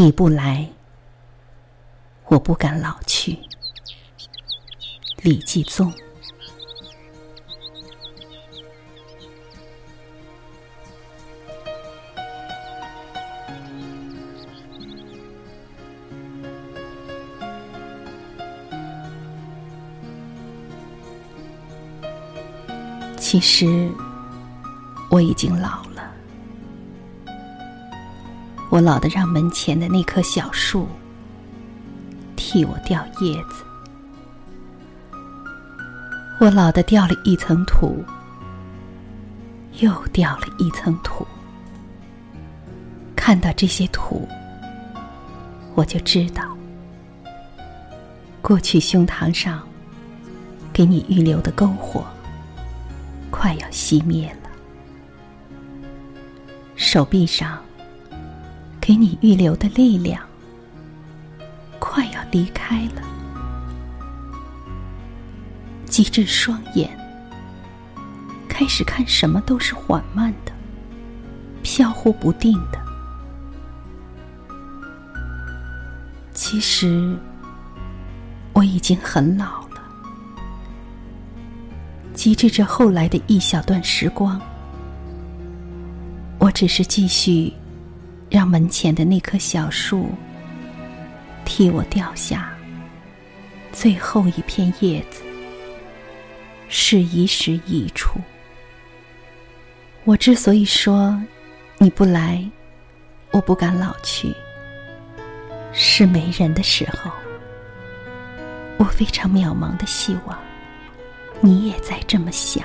你不来，我不敢老去。李继宗。其实我已经老了，我老的让门前的那棵小树替我掉叶子，我老的掉了一层土，又掉了一层土。看到这些土，我就知道，过去胸膛上给你预留的篝火。快要熄灭了，手臂上给你预留的力量快要离开了，机智双眼开始看什么都是缓慢的、飘忽不定的。其实我已经很老。机智着后来的一小段时光，我只是继续让门前的那棵小树替我掉下最后一片叶子，是一时一处。我之所以说你不来，我不敢老去，是没人的时候，我非常渺茫的希望。你也在这么想。